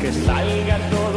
que salga todo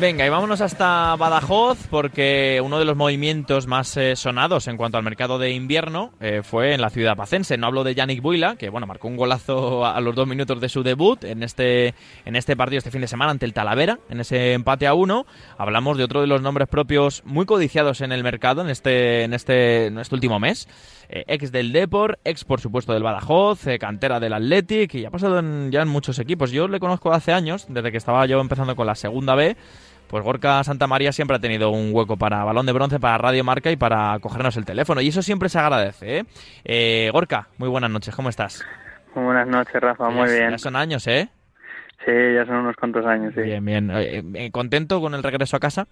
Venga, y vámonos hasta Badajoz porque uno de los movimientos más eh, sonados en cuanto al mercado de invierno eh, fue en la ciudad pacense. No hablo de Yannick Buila, que bueno, marcó un golazo a, los dos minutos de su debut en este, en este partido este fin de semana ante el Talavera, en ese empate a uno. Hablamos de otro de los nombres propios muy codiciados en el mercado en este, en este, en este último mes. Eh, ex del Depor, ex por supuesto del Badajoz, eh, cantera del Athletic y ha pasado en- ya en muchos equipos. Yo le conozco hace años, desde que estaba yo empezando con la segunda B. Pues Gorka Santa María siempre ha tenido un hueco para balón de bronce, para Radio Marca y para cogernos el teléfono. Y eso siempre se agradece. ¿eh? Eh, Gorka, muy buenas noches, ¿cómo estás? Muy buenas noches, Rafa. Muy Ya- bien. Ya son años, ¿eh? Sí, ya son unos cuantos años, sí. Bien, bien. Eh, eh, ¿Contento con el regreso a casa?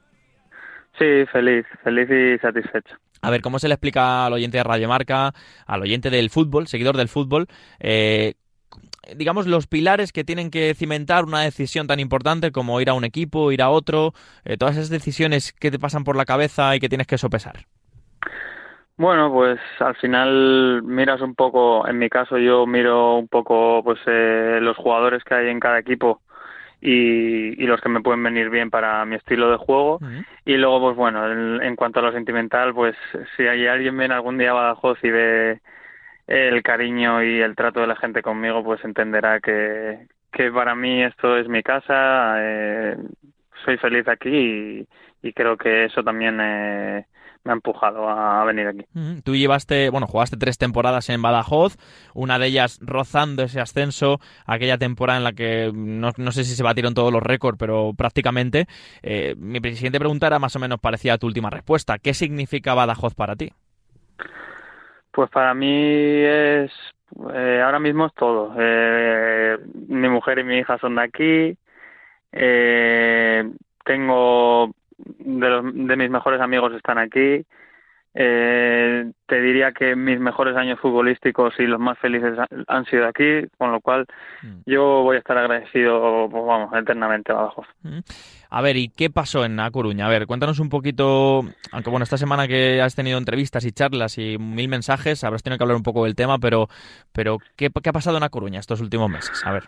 Sí, feliz, feliz y satisfecho. A ver, ¿cómo se le explica al oyente de Radio Marca, al oyente del fútbol, seguidor del fútbol, eh, digamos, los pilares que tienen que cimentar una decisión tan importante como ir a un equipo, ir a otro, eh, todas esas decisiones que te pasan por la cabeza y que tienes que sopesar? Bueno, pues al final miras un poco, en mi caso yo miro un poco pues eh, los jugadores que hay en cada equipo y, y los que me pueden venir bien para mi estilo de juego. Y luego, pues bueno, en, en cuanto a lo sentimental, pues si hay alguien viene algún día a Badajoz y ve el cariño y el trato de la gente conmigo, pues entenderá que, que para mí esto es mi casa, eh, soy feliz aquí y, creo que eso también eh, me ha empujado a venir aquí. Tú llevaste, bueno, jugaste tres temporadas en Badajoz, una de ellas rozando ese ascenso, aquella temporada en la que no, no sé si se batieron todos los récords, pero prácticamente. Eh, mi siguiente pregunta era más o menos parecida a tu última respuesta. ¿Qué significa Badajoz para ti? Pues para mí es, eh, ahora mismo es todo. Eh, mi mujer y mi hija son de aquí. Eh, tengo de, los, de mis mejores amigos están aquí. Eh, te diría que mis mejores años futbolísticos y los más felices han- sido aquí, con lo cual yo voy a estar agradecido, pues vamos, eternamente a Badajoz. Mm. A ver, ¿y qué pasó en A Coruña? A ver, cuéntanos un poquito, aunque bueno, esta semana que has tenido entrevistas y charlas y mil mensajes, habrás tenido que hablar un poco del tema, pero, pero ¿qué, qué ha pasado en A Coruña estos últimos meses? A ver.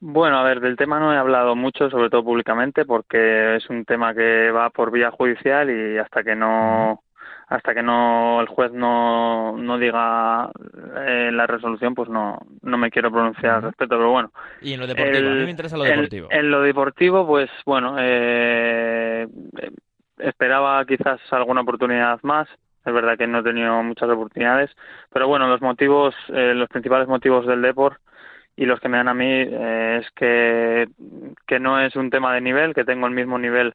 Bueno, a ver, del tema no he hablado mucho, sobre todo públicamente, porque es un tema que va por vía judicial y hasta que no hasta que no el juez no, no diga eh, la resolución, pues no, no me quiero pronunciar al respecto, pero bueno. Y en lo deportivo, a mí me interesa lo en- deportivo. En, lo deportivo, pues bueno, eh, eh, esperaba quizás alguna oportunidad más. Es verdad que no he tenido muchas oportunidades, pero bueno, los motivos, eh, los principales motivos del deporte y los que me dan a mí eh, es que, que no es un tema de nivel, que tengo el mismo nivel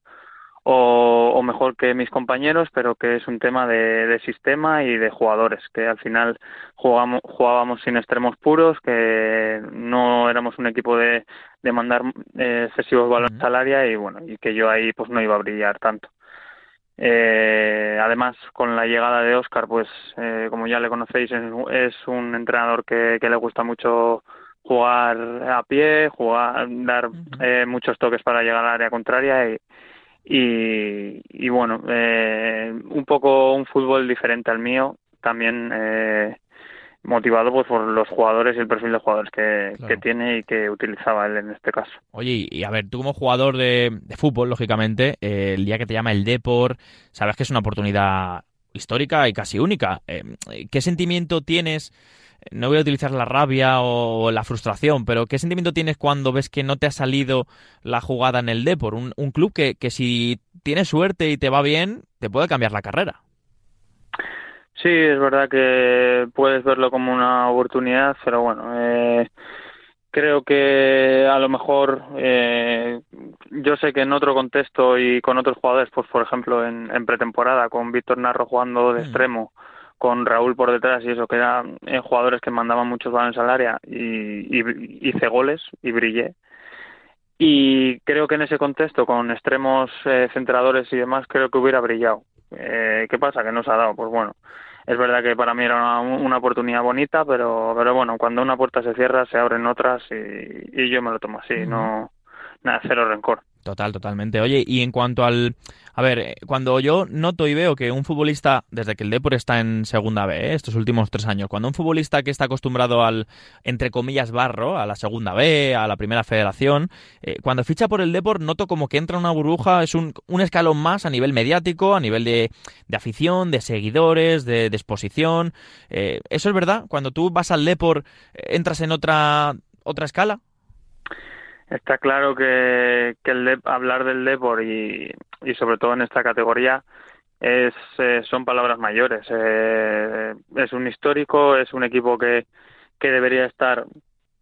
o, o mejor que mis compañeros, pero que es un tema de, de sistema y de jugadores, que al final jugamos, jugábamos sin extremos puros, que no éramos un equipo de, de mandar eh, excesivos balones al área y bueno, y que yo ahí pues no iba a brillar tanto. Eh, además, con la llegada de Oscar, pues eh, como ya le conocéis, es, es un entrenador que, que le gusta mucho jugar a pie, jugar, dar eh, muchos toques para llegar al área contraria y, y, y bueno, eh, un poco un fútbol diferente al mío, también eh, motivado pues por los jugadores y el perfil de jugadores que, Claro. que tiene y que utilizaba él en este caso. Oye, y, a ver, tú como jugador de, de fútbol, lógicamente, eh, el día que te llama el Depor, sabes que es una oportunidad histórica y casi única. Eh, ¿Qué sentimiento tienes? No voy a utilizar la rabia o la frustración, pero ¿qué sentimiento tienes cuando ves que no te ha salido la jugada en el Depor? Un, un club que, que si tienes suerte y te va bien, te puede cambiar la carrera. Sí, es verdad que puedes verlo como una oportunidad, pero bueno, eh, creo que a lo mejor eh, yo sé que en otro contexto y con otros jugadores, pues por ejemplo en, en pretemporada con Víctor Narro jugando de extremo, con Raúl por detrás y eso, que eran eh, jugadores que mandaban muchos balones al área y, y hice goles y brillé. Y creo que en ese contexto, con extremos eh, centradores y demás, creo que hubiera brillado. Eh, ¿Qué pasa? Que no se ha dado. Pues bueno, es verdad que para mí era una, una oportunidad bonita, pero, pero bueno, cuando una puerta se cierra, se abren otras y, y yo me lo tomo así, no, nada, cero rencor. Total, totalmente. Oye, y en cuanto al... A ver, eh, cuando yo noto y veo que un futbolista, desde que el Depor está en segunda B, eh, estos últimos tres años, cuando un futbolista que está acostumbrado al, entre comillas, barro, a la segunda B, a la primera federación, eh, cuando ficha por el Depor noto como que entra en una burbuja, es un, un escalón más a nivel mediático, a nivel de, de afición, de seguidores, de, exposición. ¿Eso es verdad? Cuando tú vas al Depor, ¿entras en otra, otra escala? Está claro que, que el hablar del Depor y, y sobre todo en esta categoría es eh, son palabras mayores. Eh, es un histórico, es un equipo que, que debería estar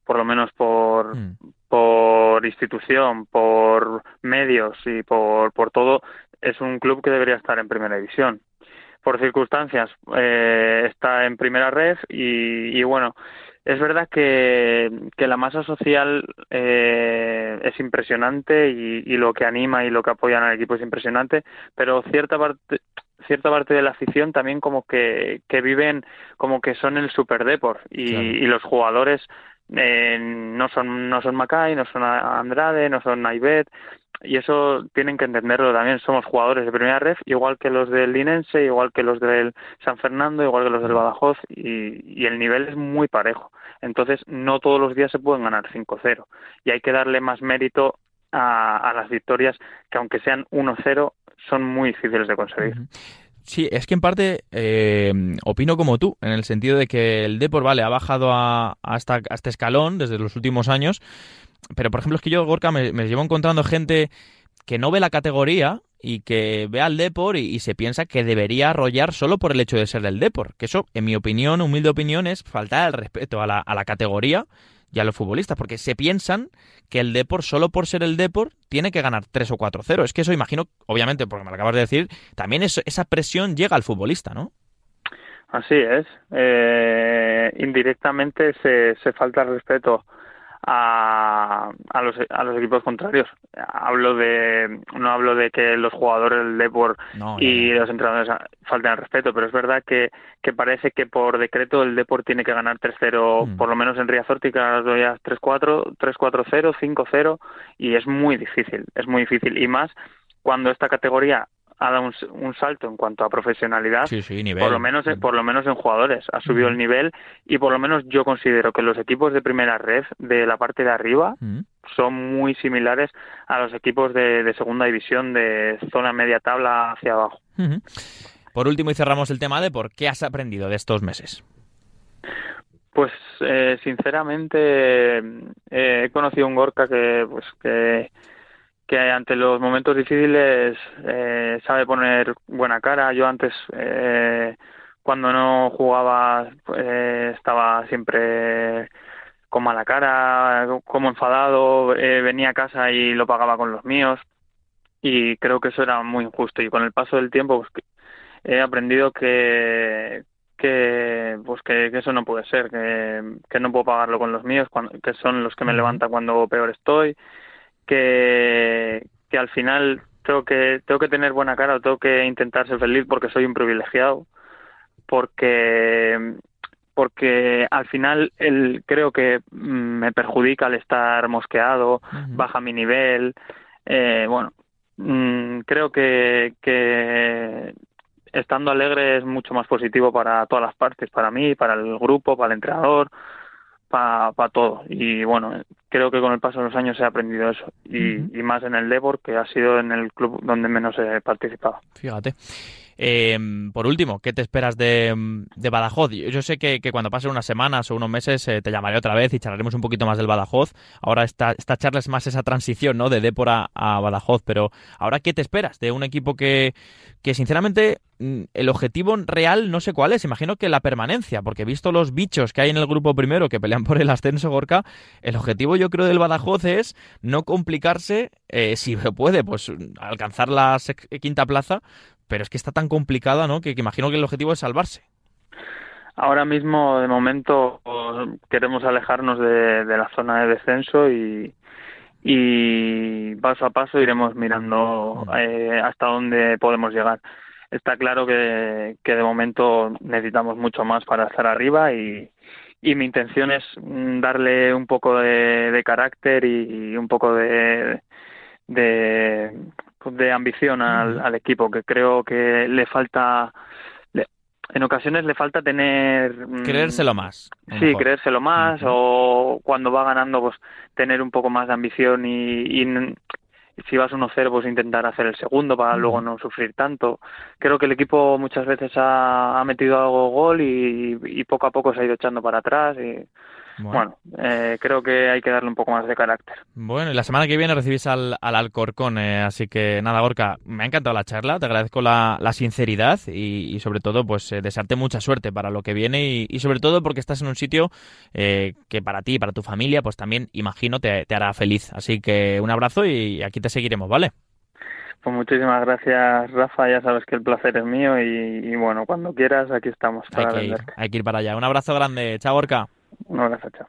por lo menos por, mm. por institución, por medios y por, por todo, es un club que debería estar en primera división. Por circunstancias eh, está en primera red y, y bueno, es verdad que, que la masa social eh, es impresionante y, y, lo que anima y lo que apoyan al equipo es impresionante, pero cierta parte cierta parte de la afición también como que, que viven como que son el super y, y los jugadores eh, no son no son Macay, no son Andrade, no son Naibet y eso tienen que entenderlo también. Somos jugadores de primera red, igual que los del Linense, igual que los del San Fernando, igual que los del Badajoz, y, y el nivel es muy parejo. Entonces, no todos los días se pueden ganar 5-0 y hay que darle más mérito a, a las victorias que, aunque sean 1-0, son muy difíciles de conseguir. Sí, es que en parte eh, opino como tú, en el sentido de que el Depor, vale, ha bajado a, a, este escalón desde los últimos años, pero por ejemplo es que yo, Gorka, me, me llevo encontrando gente que no ve la categoría y que ve al Depor y, se piensa que debería arrollar solo por el hecho de ser del Depor. Que eso, en mi opinión, humilde opinión, es faltar el respeto a la, a la categoría y a los futbolistas, porque se piensan que el Depor, solo por ser el Depor, tiene que ganar 3 o 4-0. Es que eso imagino, obviamente, porque me lo acabas de decir, también esa presión llega al futbolista, ¿no? Así es. Eh, indirectamente se, se falta el respeto a, a, los, a los equipos contrarios. Hablo de no hablo de que los jugadores del Depor y los entrenadores falten al respeto, pero es verdad que, que parece que por decreto el Depor tiene que ganar 3-0, mm. por lo menos en Riazorti que las 3-4, 3-4-0, 5-0 y es muy difícil, es muy difícil y más cuando esta categoría ha dado un, salto en cuanto a profesionalidad, por lo menos por lo menos en jugadores ha subido el nivel y por lo menos yo considero que los equipos de primera red de la parte de arriba son muy similares a los equipos de, segunda división de zona media tabla hacia abajo. Por último y cerramos el tema de por qué has aprendido de estos meses. Pues eh, sinceramente eh, he conocido un Gorka que pues que que ante los momentos difíciles eh, sabe poner buena cara. Yo antes, eh, cuando no jugaba, eh, estaba siempre con mala cara, como enfadado, eh, venía a casa y lo pagaba con los míos. Y creo que eso era muy injusto. Y con el paso del tiempo, pues, he aprendido que, que pues que, eso no puede ser, que, que no puedo pagarlo con los míos, que son los que me levantan cuando peor estoy que, que al final tengo que, tengo que tener buena cara, tengo que intentar ser feliz porque soy un privilegiado, porque porque al final el, creo que mm, me perjudica el estar mosqueado, baja mi nivel, eh, bueno, mm, creo que, que estando alegre es mucho más positivo para todas las partes, para mí, para el grupo, para el entrenador, para pa todo. Y bueno, creo que con el paso de los años he aprendido eso. Y, y más en el Debor, que ha sido en el club donde menos he participado. Fíjate. Eh, por último, ¿qué te esperas de, de Badajoz? Yo sé que, cuando pasen unas semanas o unos meses eh, te llamaré otra vez y charlaremos un poquito más del Badajoz. Ahora esta, esta charla es más esa transición ¿no? de Depor a, Badajoz, pero ahora ¿qué te esperas de un equipo que, que sinceramente mm, el objetivo real no sé cuál es, imagino que la permanencia, porque visto los bichos que hay en el grupo primero que pelean por el ascenso Gorka, el objetivo yo creo del Badajoz es no complicarse, eh, si puede, pues alcanzar la quinta plaza, pero es que está tan complicada, ¿no? Que, imagino que el objetivo es salvarse. Ahora mismo, de momento, queremos alejarnos de, la zona de descenso y, y paso a paso iremos mirando mm. eh, hasta dónde podemos llegar. Está claro que, que de momento necesitamos mucho más para estar arriba y, y mi intención es darle un poco de, carácter y, un poco de, de, de ambición al, al equipo, que creo que le falta en ocasiones le falta tener mm, creérselo más sí creérselo más o cuando va ganando pues tener un poco más de ambición y, si vas 1-0 pues intentar hacer el segundo para luego no sufrir tanto. Creo que el equipo muchas veces ha, metido algo gol y, y, poco a poco se ha ido echando para atrás y bueno, eh, creo que hay que darle un poco más de carácter. Bueno, y la semana que viene recibís al, al Alcorcón, eh, así que nada, Gorka, me ha encantado la charla, te agradezco la, la sinceridad y, sobre todo, pues eh, desearte mucha suerte para lo que viene y, sobre todo porque estás en un sitio que para ti y para tu familia, pues también imagino te, te hará feliz. Así que un abrazo y aquí te seguiremos, ¿vale? Pues muchísimas gracias, Rafa. Ya sabes que el placer es mío y, bueno, cuando quieras, aquí estamos para hay que, ir, hay que ir para allá. Un abrazo grande. Chao, Gorka. Un abrazo, chao.